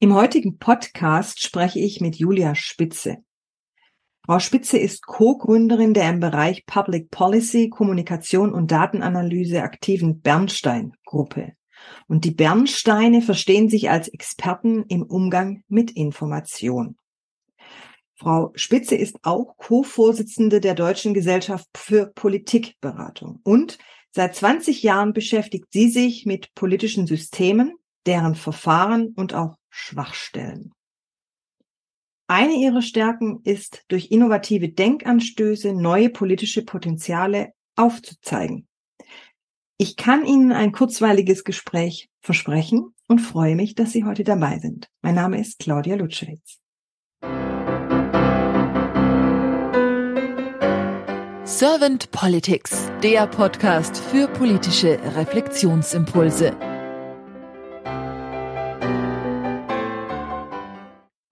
Im heutigen Podcast spreche ich mit Julia Spitze. Frau Spitze ist Co-Gründerin der im Bereich Public Policy, Kommunikation und Datenanalyse aktiven Bernstein-Gruppe. Und die Bernsteine verstehen sich als Experten im Umgang mit Information. Frau Spitze ist auch Co-Vorsitzende der Deutschen Gesellschaft für Politikberatung und seit 20 Jahren beschäftigt sie sich mit politischen Systemen, deren Verfahren und auch Schwachstellen. Eine ihrer Stärken ist, durch innovative Denkanstöße neue politische Potenziale aufzuzeigen. Ich kann Ihnen ein kurzweiliges Gespräch versprechen und freue mich, dass Sie heute dabei sind. Mein Name ist Claudia Lutschewitz. Servant Politics, der Podcast für politische Reflexionsimpulse.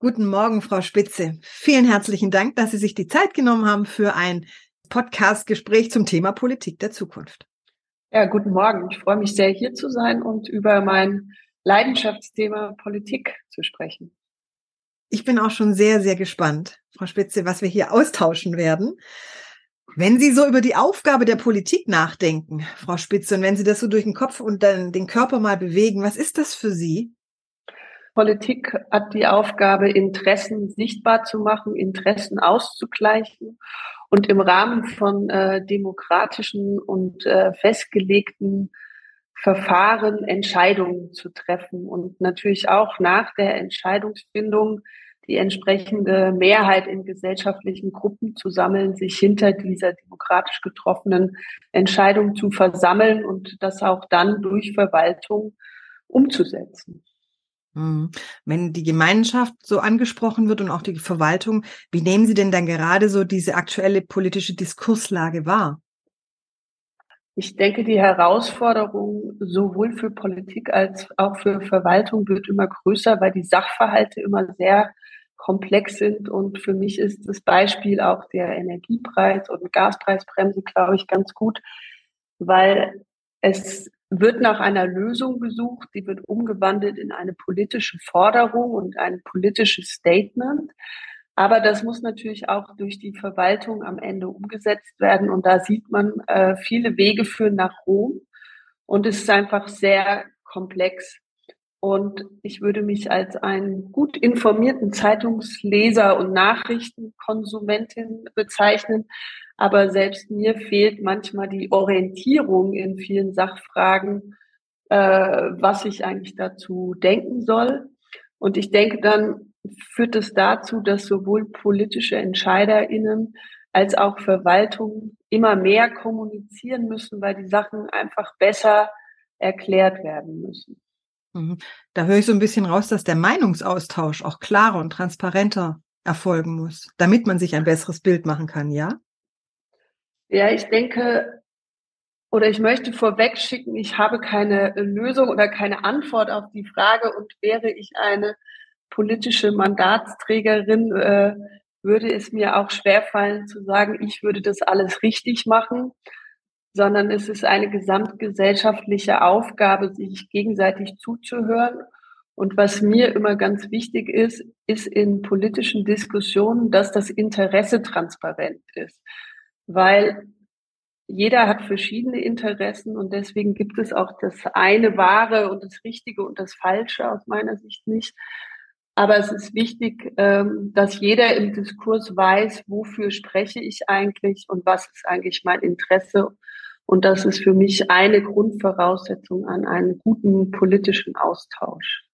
Guten Morgen, Frau Spitze. Vielen herzlichen Dank, dass Sie sich die Zeit genommen haben für ein Podcast-Gespräch zum Thema Politik der Zukunft. Ja, guten Morgen. Ich freue mich sehr, hier zu sein und über mein Leidenschaftsthema Politik zu sprechen. Ich bin auch schon sehr, sehr gespannt, Frau Spitze, was wir hier austauschen werden. Wenn Sie so über die Aufgabe der Politik nachdenken, Frau Spitze, und wenn Sie das so durch den Kopf und dann den Körper mal bewegen, was ist das für Sie? Politik hat die Aufgabe, Interessen sichtbar zu machen, Interessen auszugleichen und im Rahmen von äh, demokratischen und äh, festgelegten Verfahren Entscheidungen zu treffen und natürlich auch nach der Entscheidungsfindung die entsprechende Mehrheit in gesellschaftlichen Gruppen zu sammeln, sich hinter dieser demokratisch getroffenen Entscheidung zu versammeln und das auch dann durch Verwaltung umzusetzen. Mhm. Wenn die Gemeinschaft so angesprochen wird und auch die Verwaltung, wie nehmen Sie denn dann gerade so diese aktuelle politische Diskurslage wahr? Ich denke, die Herausforderung sowohl für Politik als auch für Verwaltung wird immer größer, weil die Sachverhalte immer sehr komplex sind. Und für mich ist das Beispiel auch der Energiepreis und Gaspreisbremse, glaube ich, ganz gut, weil es wird nach einer Lösung gesucht, die wird umgewandelt in eine politische Forderung und ein politisches Statement. Aber das muss natürlich auch durch die Verwaltung am Ende umgesetzt werden. Und da sieht man, äh, viele Wege führen nach Rom. Und es ist einfach sehr komplex. Und ich würde mich als einen gut informierten Zeitungsleser und Nachrichtenkonsumentin bezeichnen, aber selbst mir fehlt manchmal die Orientierung in vielen Sachfragen, äh, was ich eigentlich dazu denken soll. Und ich denke, dann führt es dazu, dass sowohl politische EntscheiderInnen als auch Verwaltungen immer mehr kommunizieren müssen, weil die Sachen einfach besser erklärt werden müssen. Mhm. Da höre ich so ein bisschen raus, dass der Meinungsaustausch auch klarer und transparenter erfolgen muss, damit man sich ein besseres Bild machen kann, ja? Ja, ich denke, oder ich möchte vorweg schicken, ich habe keine Lösung oder keine Antwort auf die Frage und wäre ich eine politische Mandatsträgerin, äh, würde es mir auch schwerfallen zu sagen, ich würde das alles richtig machen, sondern es ist eine gesamtgesellschaftliche Aufgabe, sich gegenseitig zuzuhören. Und was mir immer ganz wichtig ist, ist in politischen Diskussionen, dass das Interesse transparent ist weil jeder hat verschiedene Interessen und deswegen gibt es auch das eine Wahre und das Richtige und das Falsche aus meiner Sicht nicht. Aber es ist wichtig, ähm, dass jeder im Diskurs weiß, wofür spreche ich eigentlich und was ist eigentlich mein Interesse. Und das ist für mich eine Grundvoraussetzung an einen guten politischen Austausch.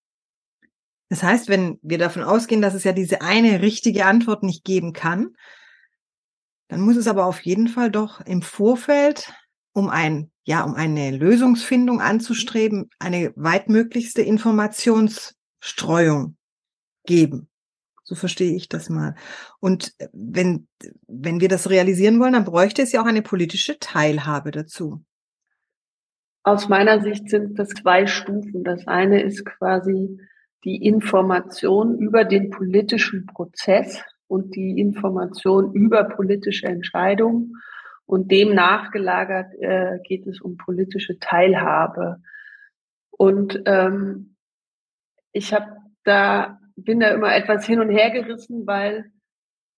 Das heißt, wenn wir davon ausgehen, dass es ja diese eine richtige Antwort nicht geben kann, dann muss es aber auf jeden Fall doch im Vorfeld, um ein, ja, um eine Lösungsfindung anzustreben, eine weitmöglichste Informationsstreuung geben. So verstehe ich das mal. Und äh, wenn, wenn wir das realisieren wollen, dann bräuchte es ja auch eine politische Teilhabe dazu. Aus meiner Sicht sind das zwei Stufen. Das eine ist quasi die Information über den politischen Prozess, und die Information über politische Entscheidungen. Und dem nachgelagert äh, geht es um politische Teilhabe. Und ähm, ich habe da bin da immer etwas hin und her gerissen, weil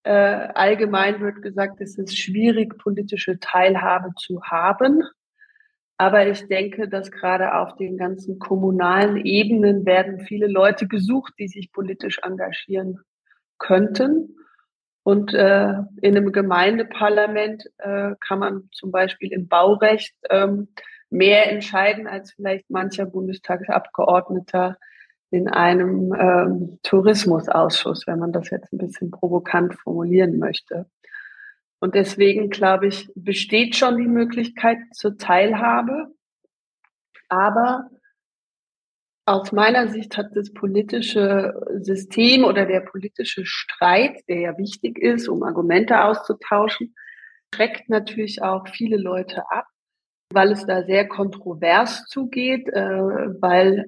äh, allgemein wird gesagt, es ist schwierig, politische Teilhabe zu haben. Aber ich denke, dass gerade auf den ganzen kommunalen Ebenen werden viele Leute gesucht, die sich politisch engagieren könnten. Und äh, in einem Gemeindeparlament äh, kann man zum Beispiel im Baurecht ähm, mehr entscheiden als vielleicht mancher Bundestagsabgeordneter in einem ähm, Tourismusausschuss, wenn man das jetzt ein bisschen provokant formulieren möchte. Und deswegen, glaube ich, besteht schon die Möglichkeit zur Teilhabe. Aber aus meiner Sicht hat das politische System oder der politische Streit, der ja wichtig ist, um Argumente auszutauschen, schreckt natürlich auch viele Leute ab, weil es da sehr kontrovers zugeht, äh, weil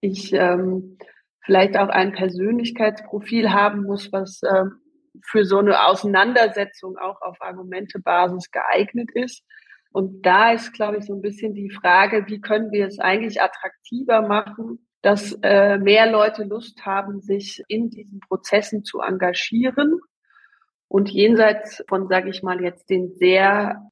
ich ähm, vielleicht auch ein Persönlichkeitsprofil haben muss, was ähm, für so eine Auseinandersetzung auch auf Argumentebasis geeignet ist. Und da ist, glaube ich, so ein bisschen die Frage, wie können wir es eigentlich attraktiver machen, dass äh, mehr Leute Lust haben, sich in diesen Prozessen zu engagieren. Und jenseits von, sage ich mal, jetzt den sehr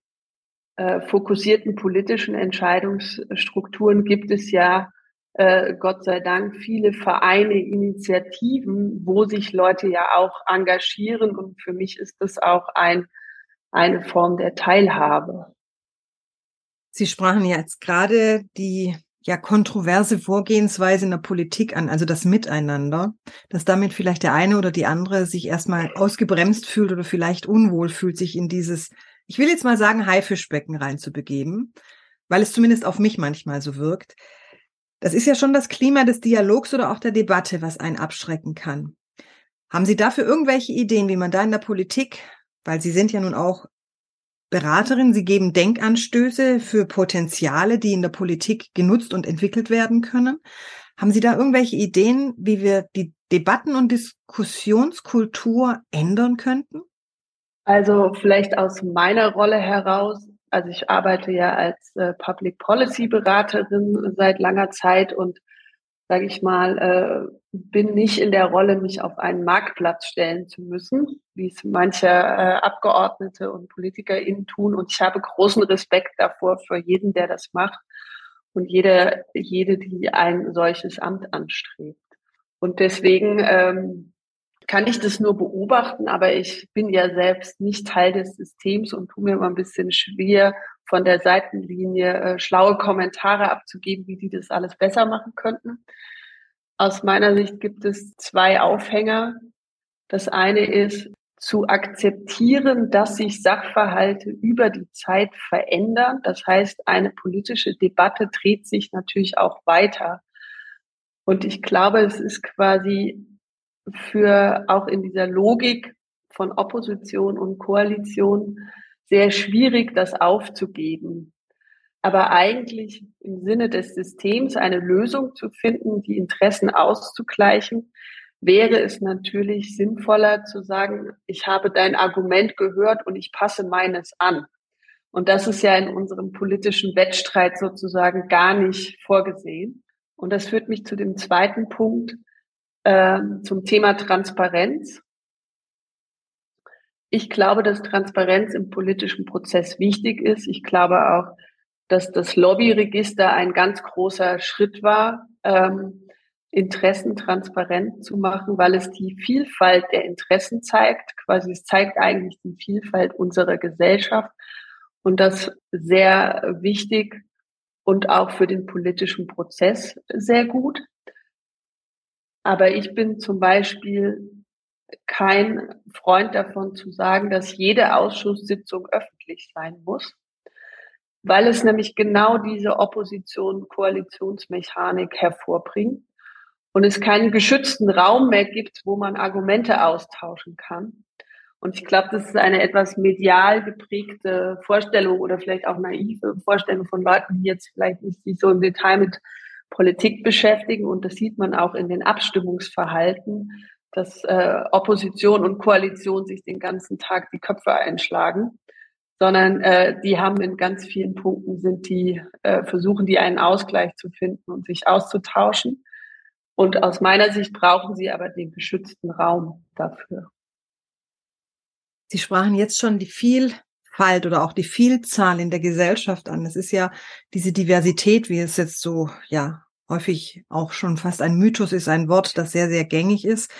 äh, fokussierten politischen Entscheidungsstrukturen gibt es ja äh, Gott sei Dank viele Vereine, Initiativen, wo sich Leute ja auch engagieren. Und für mich ist das auch ein, eine Form der Teilhabe. Sie sprachen jetzt gerade die ja kontroverse Vorgehensweise in der Politik an, also das Miteinander, dass damit vielleicht der eine oder die andere sich erstmal ausgebremst fühlt oder vielleicht unwohl fühlt, sich in dieses, ich will jetzt mal sagen, Haifischbecken reinzubegeben, weil es zumindest auf mich manchmal so wirkt. Das ist ja schon das Klima des Dialogs oder auch der Debatte, was einen abschrecken kann. Haben Sie dafür irgendwelche Ideen, wie man da in der Politik, weil Sie sind ja nun auch Beraterin, Sie geben Denkanstöße für Potenziale, die in der Politik genutzt und entwickelt werden können. Haben Sie da irgendwelche Ideen, wie wir die Debatten- und Diskussionskultur ändern könnten? Also vielleicht aus meiner Rolle heraus also ich arbeite ja als äh, Public Policy Beraterin seit langer Zeit und sage ich mal, äh, bin nicht in der Rolle, mich auf einen Marktplatz stellen zu müssen, wie es manche äh, Abgeordnete und PolitikerInnen tun. Und ich habe großen Respekt davor für jeden, der das macht und jede, jede, die ein solches Amt anstrebt. Und deswegen ähm, kann ich das nur beobachten, aber ich bin ja selbst nicht Teil des Systems und tue mir immer ein bisschen schwer, von der Seitenlinie äh, schlaue Kommentare abzugeben, wie die das alles besser machen könnten. Aus meiner Sicht gibt es zwei Aufhänger. Das eine ist zu akzeptieren, dass sich Sachverhalte über die Zeit verändern. Das heißt, eine politische Debatte dreht sich natürlich auch weiter. Und ich glaube, es ist quasi für auch in dieser Logik von Opposition und Koalition sehr schwierig, das aufzugeben. Aber eigentlich im Sinne des Systems eine Lösung zu finden, die Interessen auszugleichen, wäre es natürlich sinnvoller zu sagen, ich habe dein Argument gehört und ich passe meines an. Und das ist ja in unserem politischen Wettstreit sozusagen gar nicht vorgesehen. Und das führt mich zu dem zweiten Punkt, äh, zum Thema Transparenz. Ich glaube, dass Transparenz im politischen Prozess wichtig ist. Ich glaube auch, dass das Lobbyregister ein ganz großer Schritt war, ähm, Interessen transparent zu machen, weil es die Vielfalt der Interessen zeigt. Quasi es zeigt eigentlich die Vielfalt unserer Gesellschaft und das sehr wichtig und auch für den politischen Prozess sehr gut. Aber ich bin zum Beispiel kein Freund davon zu sagen, dass jede Ausschusssitzung öffentlich sein muss, weil es nämlich genau diese Opposition-Koalitionsmechanik hervorbringt und es keinen geschützten Raum mehr gibt, wo man Argumente austauschen kann. Und ich glaube, das ist eine etwas medial geprägte Vorstellung oder vielleicht auch naive Vorstellung von Leuten, die jetzt vielleicht nicht sich so im Detail mit Politik beschäftigen. Und das sieht man auch in den Abstimmungsverhalten, dass äh, Opposition und Koalition sich den ganzen Tag die Köpfe einschlagen, sondern äh, die haben in ganz vielen Punkten sind die, äh, versuchen die einen Ausgleich zu finden und sich auszutauschen. Und aus meiner Sicht brauchen sie aber den geschützten Raum dafür. Sie sprachen jetzt schon die Vielfalt oder auch die Vielzahl in der Gesellschaft an. Es ist ja diese Diversität, wie es jetzt so, ja, häufig auch schon fast ein Mythos ist, ein Wort, das sehr, sehr gängig ist.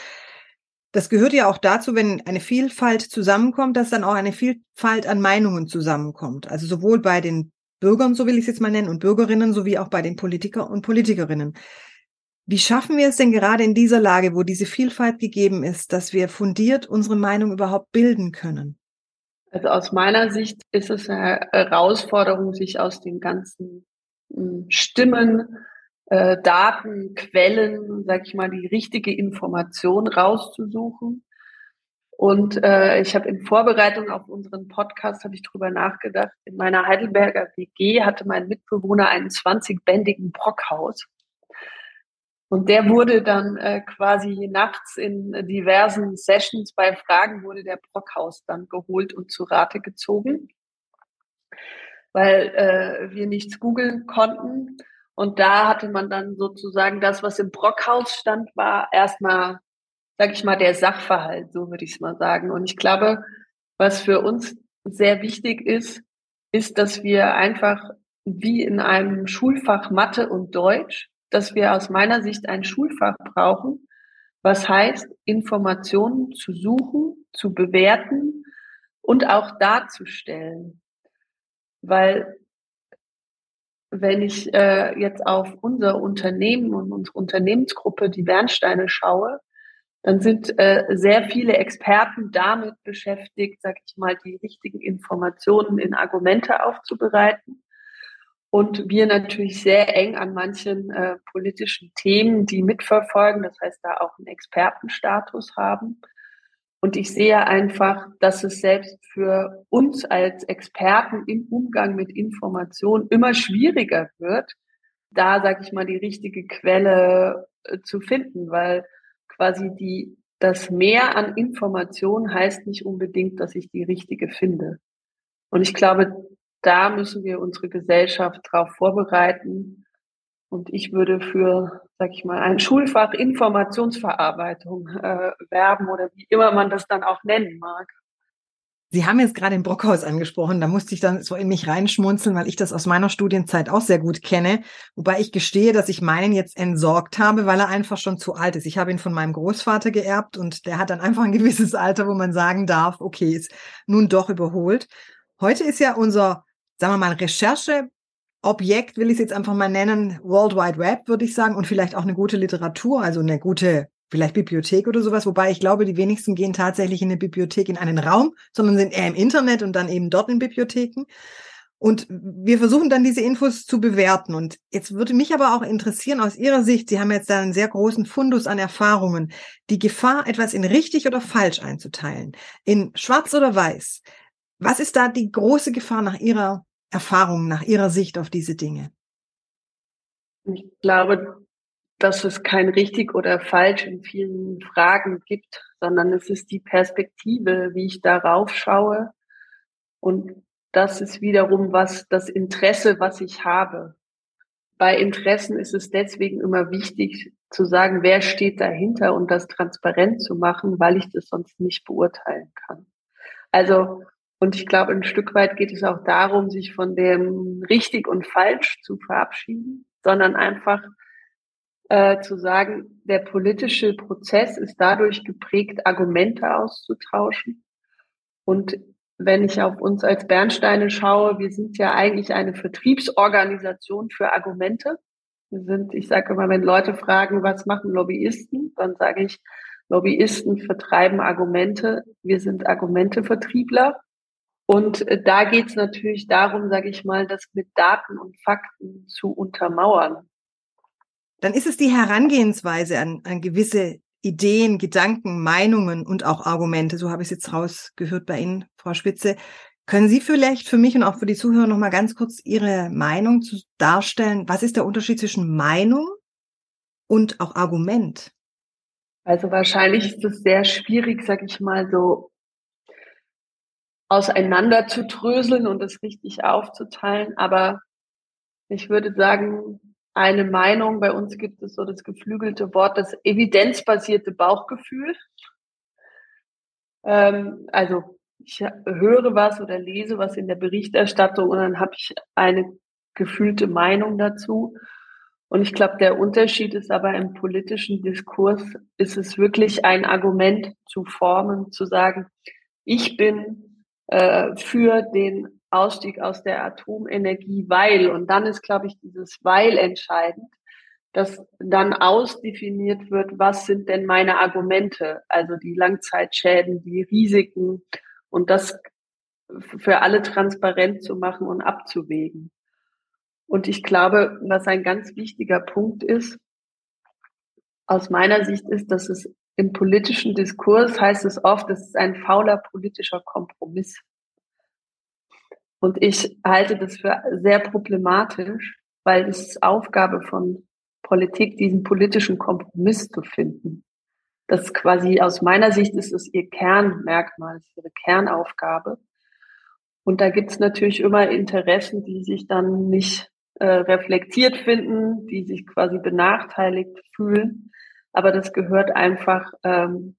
Das gehört ja auch dazu, wenn eine Vielfalt zusammenkommt, dass dann auch eine Vielfalt an Meinungen zusammenkommt. Also sowohl bei den Bürgern, so will ich es jetzt mal nennen, und Bürgerinnen, sowie auch bei den Politiker und Politikerinnen. Wie schaffen wir es denn gerade in dieser Lage, wo diese Vielfalt gegeben ist, dass wir fundiert unsere Meinung überhaupt bilden können? Also aus meiner Sicht ist es eine Herausforderung, sich aus den ganzen hm, Stimmen, äh, Daten, Quellen, sag ich mal, die richtige Information rauszusuchen. Und äh, ich habe in Vorbereitung auf unseren Podcast habe ich drüber nachgedacht. In meiner Heidelberger WG hatte mein Mitbewohner einen 20-bändigen Brockhaus. Und der wurde dann äh, quasi nachts in diversen Sessions bei Fragen wurde der Brockhaus dann geholt und zu Rate gezogen, weil äh, wir nichts googeln konnten. Und da hatte man dann sozusagen das, was im Brockhaus stand, war erstmal, sag ich mal, der Sachverhalt, so würde ich es mal sagen. Und ich glaube, was für uns sehr wichtig ist, ist, dass wir einfach wie in einem Schulfach Mathe und Deutsch, dass wir aus meiner Sicht ein Schulfach brauchen, was heißt, Informationen zu suchen, zu bewerten und auch darzustellen. Weil wenn ich äh, jetzt auf unser Unternehmen und unsere Unternehmensgruppe, die Bernsteine, schaue, dann sind äh, sehr viele Experten damit beschäftigt, sag ich mal, die richtigen Informationen in Argumente aufzubereiten. Und wir natürlich sehr eng an manchen äh, politischen Themen, die mitverfolgen, das heißt, da auch einen Expertenstatus haben. Und ich sehe einfach, dass es selbst für uns als Experten im Umgang mit Informationen immer schwieriger wird, da, sage ich mal, die richtige Quelle äh, zu finden, weil quasi die, das Mehr an Informationen heißt nicht unbedingt, dass ich die richtige finde. Und ich glaube, da müssen wir unsere Gesellschaft darauf vorbereiten, und ich würde für, sag ich mal, ein Schulfach Informationsverarbeitung äh, werben oder wie immer man das dann auch nennen mag. Sie haben jetzt gerade den Brockhaus angesprochen, da musste ich dann so in mich reinschmunzeln, weil ich das aus meiner Studienzeit auch sehr gut kenne. Wobei ich gestehe, dass ich meinen jetzt entsorgt habe, weil er einfach schon zu alt ist. Ich habe ihn von meinem Großvater geerbt und der hat dann einfach ein gewisses Alter, wo man sagen darf, okay, ist nun doch überholt. Heute ist ja unser, sagen wir mal, Recherche Objekt, will ich es jetzt einfach mal nennen, World Wide Web, würde ich sagen, und vielleicht auch eine gute Literatur, also eine gute, vielleicht Bibliothek oder sowas, wobei ich glaube, die wenigsten gehen tatsächlich in eine Bibliothek in einen Raum, sondern sind eher im Internet und dann eben dort in Bibliotheken. Und wir versuchen dann diese Infos zu bewerten. Und jetzt würde mich aber auch interessieren aus Ihrer Sicht, Sie haben jetzt da einen sehr großen Fundus an Erfahrungen, die Gefahr, etwas in richtig oder falsch einzuteilen, in schwarz oder weiß. Was ist da die große Gefahr nach Ihrer Erfahrungen nach Ihrer Sicht auf diese Dinge? Ich glaube, dass es kein richtig oder falsch in vielen Fragen gibt, sondern es ist die Perspektive, wie ich darauf schaue. Und das ist wiederum was, das Interesse, was ich habe. Bei Interessen ist es deswegen immer wichtig zu sagen, wer steht dahinter und das transparent zu machen, weil ich das sonst nicht beurteilen kann. Also und ich glaube, ein Stück weit geht es auch darum, sich von dem richtig und falsch zu verabschieden, sondern einfach äh, zu sagen, der politische Prozess ist dadurch geprägt, Argumente auszutauschen. Und wenn ich auf uns als Bernsteine schaue, wir sind ja eigentlich eine Vertriebsorganisation für Argumente. Wir sind, ich sage immer, wenn Leute fragen, was machen Lobbyisten, dann sage ich, Lobbyisten vertreiben Argumente. Wir sind Argumentevertriebler. Und äh, da geht es natürlich darum, sage ich mal, das mit Daten und Fakten zu untermauern. Dann ist es die Herangehensweise an, an gewisse Ideen, Gedanken, Meinungen und auch Argumente. So habe ich es jetzt rausgehört bei Ihnen, Frau Spitze. Können Sie vielleicht für mich und auch für die Zuhörer noch mal ganz kurz Ihre Meinung zu darstellen? Was ist der Unterschied zwischen Meinung und auch Argument? Also wahrscheinlich ist es sehr schwierig, sag ich mal, so auseinander zu dröseln und es richtig aufzuteilen. Aber ich würde sagen, eine Meinung. Bei uns gibt es so das geflügelte Wort, das evidenzbasierte Bauchgefühl. Ähm, also ich höre was oder lese was in der Berichterstattung und dann habe ich eine gefühlte Meinung dazu. Und ich glaube, der Unterschied ist aber im politischen Diskurs, ist es wirklich ein Argument zu formen, zu sagen, ich bin äh, für den Ausstieg aus der Atomenergie, weil, und dann ist, glaube ich, dieses weil entscheidend, dass dann ausdefiniert wird, was sind denn meine Argumente, also die Langzeitschäden, die Risiken und das für alle transparent zu machen und abzuwägen. Und ich glaube, was ein ganz wichtiger Punkt ist, aus meiner Sicht ist, dass es im politischen Diskurs heißt es oft, es ist ein fauler politischer Kompromiss. Und ich halte das für sehr problematisch, weil es ist Aufgabe von Politik, diesen politischen Kompromiss zu finden. Das quasi aus meiner Sicht ist es ihr Kernmerkmal, ist ihre Kernaufgabe. Und da gibt es natürlich immer Interessen, die sich dann nicht äh, reflektiert finden, die sich quasi benachteiligt fühlen. Aber das gehört einfach ähm,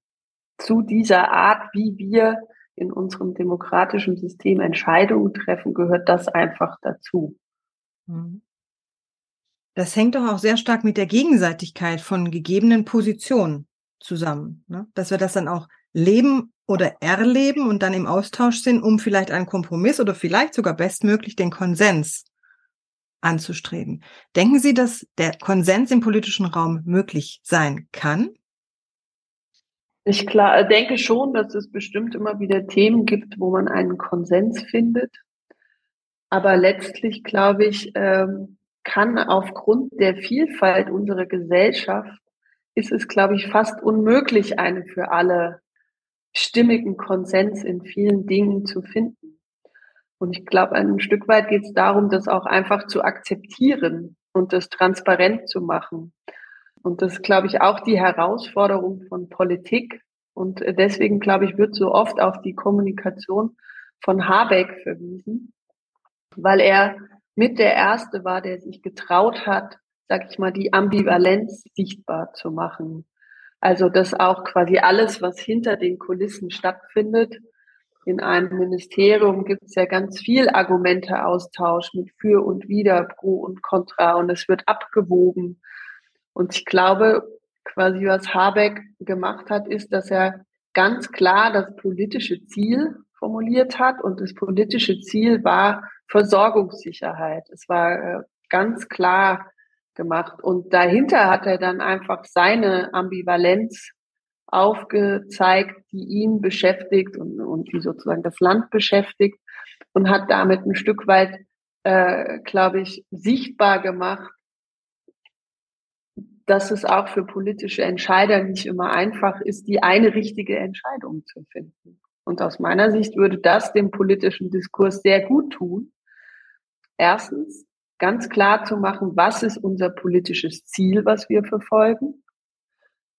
zu dieser Art, wie wir in unserem demokratischen System Entscheidungen treffen, gehört das einfach dazu. Mhm. Das hängt doch auch sehr stark mit der Gegenseitigkeit von gegebenen Positionen zusammen, ne? dass wir das dann auch leben oder erleben und dann im Austausch sind, um vielleicht einen Kompromiss oder vielleicht sogar bestmöglich den Konsens anzustreben. Denken Sie, dass der Konsens im politischen Raum möglich sein kann? Ich klar, denke schon, dass es bestimmt immer wieder Themen gibt, wo man einen Konsens findet. Aber letztlich, glaube ich, ähm, kann aufgrund der Vielfalt unserer Gesellschaft, ist es, glaube ich, fast unmöglich, einen für alle stimmigen Konsens in vielen Dingen zu finden. Und ich glaube, ein Stück weit geht es darum, das auch einfach zu akzeptieren und das transparent zu machen. Und das glaube ich, auch die Herausforderung von Politik. Und deswegen, glaube ich, wird so oft auf die Kommunikation von Habeck verwiesen, weil er mit der Erste war, der sich getraut hat, sag ich mal, die Ambivalenz sichtbar zu machen. Also, dass auch quasi alles, was hinter den Kulissen stattfindet, in einem Ministerium gibt es ja ganz viel Argumenteaustausch mit für und wider, pro und contra und es wird abgewogen. Und ich glaube, quasi was Habeck gemacht hat, ist, dass er ganz klar das politische Ziel formuliert hat und das politische Ziel war Versorgungssicherheit. Es war äh, ganz klar gemacht und dahinter hat er dann einfach seine Ambivalenz aufgezeigt, die ihn beschäftigt und, und die sozusagen das Land beschäftigt und hat damit ein Stück weit, äh, glaube ich, sichtbar gemacht, dass es auch für politische Entscheider nicht immer einfach ist, die eine richtige Entscheidung zu finden. Und aus meiner Sicht würde das dem politischen Diskurs sehr gut tun. Erstens, ganz klar zu machen, was ist unser politisches Ziel, was wir verfolgen.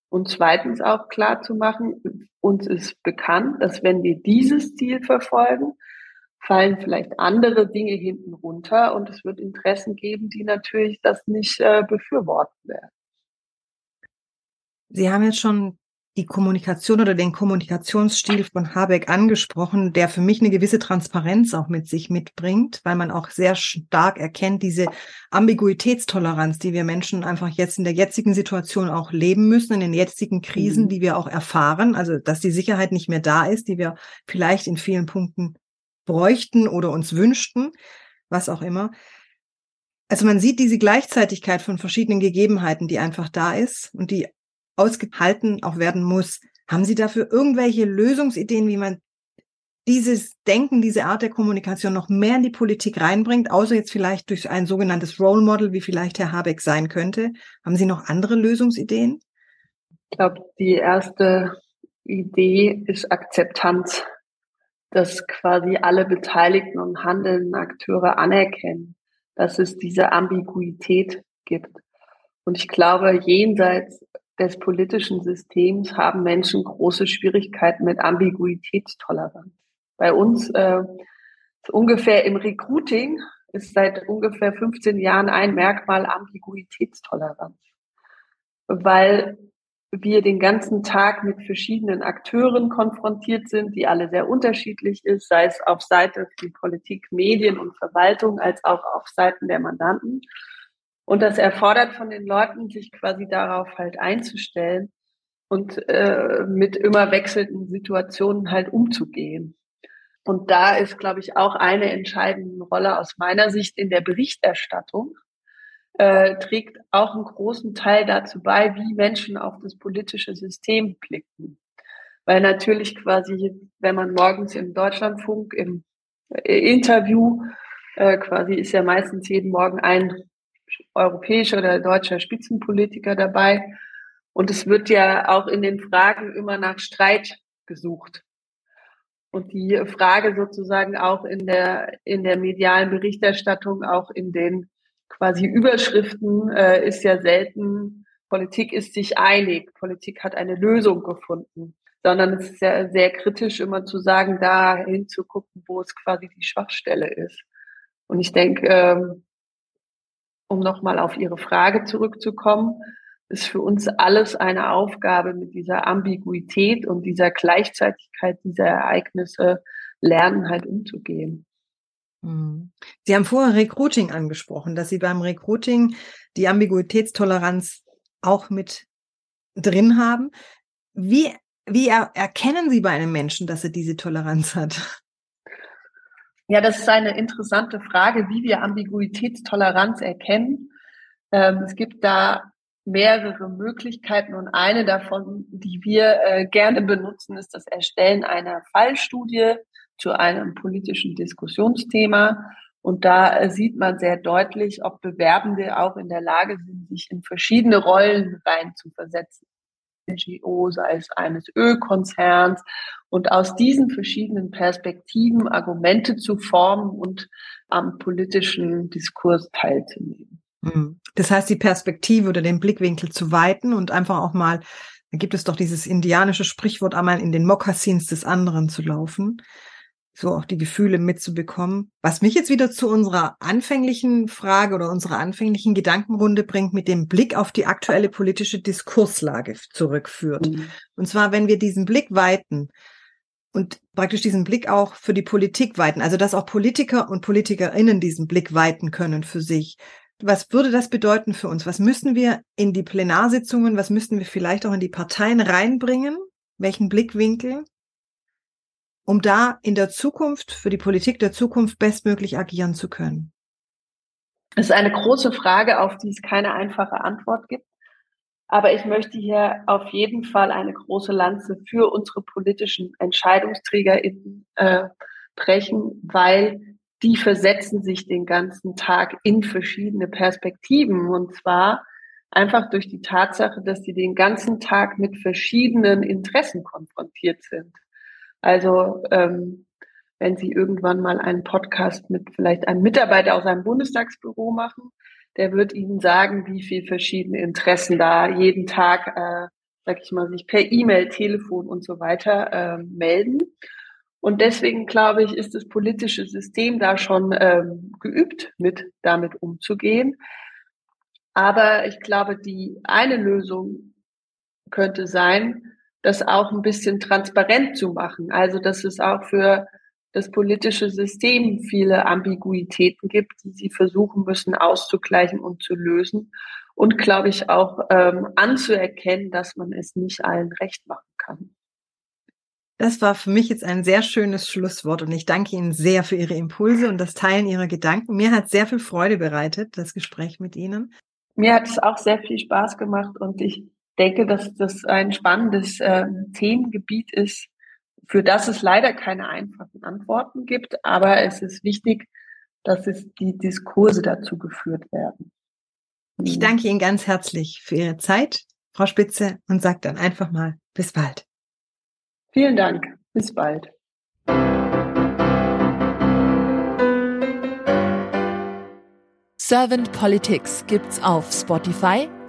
Und zweitens auch klar zu machen, uns ist bekannt, dass wenn wir dieses Ziel verfolgen, fallen vielleicht andere Dinge hinten runter und es wird Interessen geben, die natürlich das nicht äh, befürworten werden. Sie haben jetzt schon die Kommunikation oder den Kommunikationsstil von Habeck angesprochen, der für mich eine gewisse Transparenz auch mit sich mitbringt, weil man auch sehr stark erkennt, diese Ambiguitätstoleranz, die wir Menschen einfach jetzt in der jetzigen Situation auch leben müssen, in den jetzigen Krisen, mhm. die wir auch erfahren, also dass die Sicherheit nicht mehr da ist, die wir vielleicht in vielen Punkten bräuchten oder uns wünschten, was auch immer. Also man sieht diese Gleichzeitigkeit von verschiedenen Gegebenheiten, die einfach da ist und die ausgehalten auch werden muss. Haben Sie dafür irgendwelche Lösungsideen, wie man dieses Denken, diese Art der Kommunikation noch mehr in die Politik reinbringt, außer jetzt vielleicht durch ein sogenanntes Role Model, wie vielleicht Herr Habeck sein könnte? Haben Sie noch andere Lösungsideen? Ich glaube, die erste Idee ist Akzeptanz, dass quasi alle beteiligten und handelnden Akteure anerkennen, dass es diese Ambiguität gibt. Und ich glaube, jenseits des politischen Systems haben Menschen große Schwierigkeiten mit Ambiguitätstoleranz. Bei uns äh, ungefähr im Recruiting ist seit ungefähr 15 Jahren ein Merkmal Ambiguitätstoleranz, weil wir den ganzen Tag mit verschiedenen Akteuren konfrontiert sind, die alle sehr unterschiedlich ist, sei es auf Seite die Politik, Medien und Verwaltung, als auch auf Seiten der Mandanten. Und das erfordert von den Leuten, sich quasi darauf halt einzustellen und äh, mit immer wechselnden Situationen halt umzugehen. Und da ist, glaube ich, auch eine entscheidende Rolle aus meiner Sicht in der Berichterstattung, äh, trägt auch einen großen Teil dazu bei, wie Menschen auf das politische System blicken. Weil natürlich quasi, wenn man morgens im Deutschlandfunk im äh, Interview äh, quasi ist ja meistens jeden Morgen ein europäischer oder deutscher Spitzenpolitiker dabei. Und es wird ja auch in den Fragen immer nach Streit gesucht. Und die Frage sozusagen auch in der, in der medialen Berichterstattung, auch in den quasi Überschriften, äh, ist ja selten, Politik ist sich einig, Politik hat eine Lösung gefunden, sondern es ist ja sehr kritisch immer zu sagen, da hinzugucken, wo es quasi die Schwachstelle ist. Und ich denke, ähm, um nochmal auf Ihre Frage zurückzukommen, ist für uns alles eine Aufgabe, mit dieser Ambiguität und dieser Gleichzeitigkeit dieser Ereignisse lernen, halt umzugehen. Hm. Sie haben vorher Recruiting angesprochen, dass Sie beim Recruiting die Ambiguitätstoleranz auch mit drin haben. Wie, wie er, erkennen Sie bei einem Menschen, dass er diese Toleranz hat? Ja, das ist eine interessante Frage, wie wir Ambiguitätstoleranz erkennen. Ähm, es gibt da mehrere Möglichkeiten und eine davon, die wir äh, gerne benutzen, ist das Erstellen einer Fallstudie zu einem politischen Diskussionsthema. Und da äh, sieht man sehr deutlich, ob Bewerbende auch in der Lage sind, sich in verschiedene Rollen rein zu versetzen. NGO, sei es eines Ölkonzerns und aus diesen verschiedenen Perspektiven Argumente zu formen und am politischen Diskurs teilzunehmen. Hm. Das heißt, die Perspektive oder den Blickwinkel zu weiten und einfach auch mal, da gibt es doch dieses indianische Sprichwort, einmal in den Mokassins des anderen zu laufen, so auch die Gefühle mitzubekommen. Was mich jetzt wieder zu unserer anfänglichen Frage oder unserer anfänglichen Gedankenrunde bringt, mit dem Blick auf die aktuelle politische Diskurslage zurückführt. Mhm. Und zwar, wenn wir diesen Blick weiten, und praktisch diesen Blick auch für die Politik weiten, also dass auch Politiker und Politikerinnen diesen Blick weiten können für sich. Was würde das bedeuten für uns? Was müssen wir in die Plenarsitzungen, was müssten wir vielleicht auch in die Parteien reinbringen? Welchen Blickwinkel? Um da in der Zukunft, für die Politik der Zukunft bestmöglich agieren zu können. Das ist eine große Frage, auf die es keine einfache Antwort gibt. Aber ich möchte hier auf jeden Fall eine große Lanze für unsere politischen EntscheidungsträgerInnen äh, brechen, weil die versetzen sich den ganzen Tag in verschiedene Perspektiven. Und zwar einfach durch die Tatsache, dass sie den ganzen Tag mit verschiedenen Interessen konfrontiert sind. Also ähm, wenn Sie irgendwann mal einen Podcast mit vielleicht einem Mitarbeiter aus einem Bundestagsbüro machen, der wird Ihnen sagen, wie viel verschiedene Interessen da jeden Tag, äh, sag ich mal, sich per E-Mail, Telefon und so weiter äh, melden. Und deswegen glaube ich, ist das politische System da schon ähm, geübt, mit damit umzugehen. Aber ich glaube, die eine Lösung könnte sein, das auch ein bisschen transparent zu machen. Also, dass es auch für das politische System viele Ambiguitäten gibt, die sie versuchen müssen auszugleichen und zu lösen. Und glaube ich auch ähm, anzuerkennen, dass man es nicht allen recht machen kann. Das war für mich jetzt ein sehr schönes Schlusswort und ich danke Ihnen sehr für Ihre Impulse und das Teilen Ihrer Gedanken. Mir hat sehr viel Freude bereitet, das Gespräch mit Ihnen. Mir hat es auch sehr viel Spaß gemacht und ich denke, dass das ein spannendes äh, Themengebiet ist, für das es leider keine einfachen Antworten gibt, aber es ist wichtig, dass es die Diskurse dazu geführt werden. Ich danke Ihnen ganz herzlich für Ihre Zeit, Frau Spitze, und sage dann einfach mal bis bald. Vielen Dank. Bis bald. Servant Politics gibt's auf Spotify,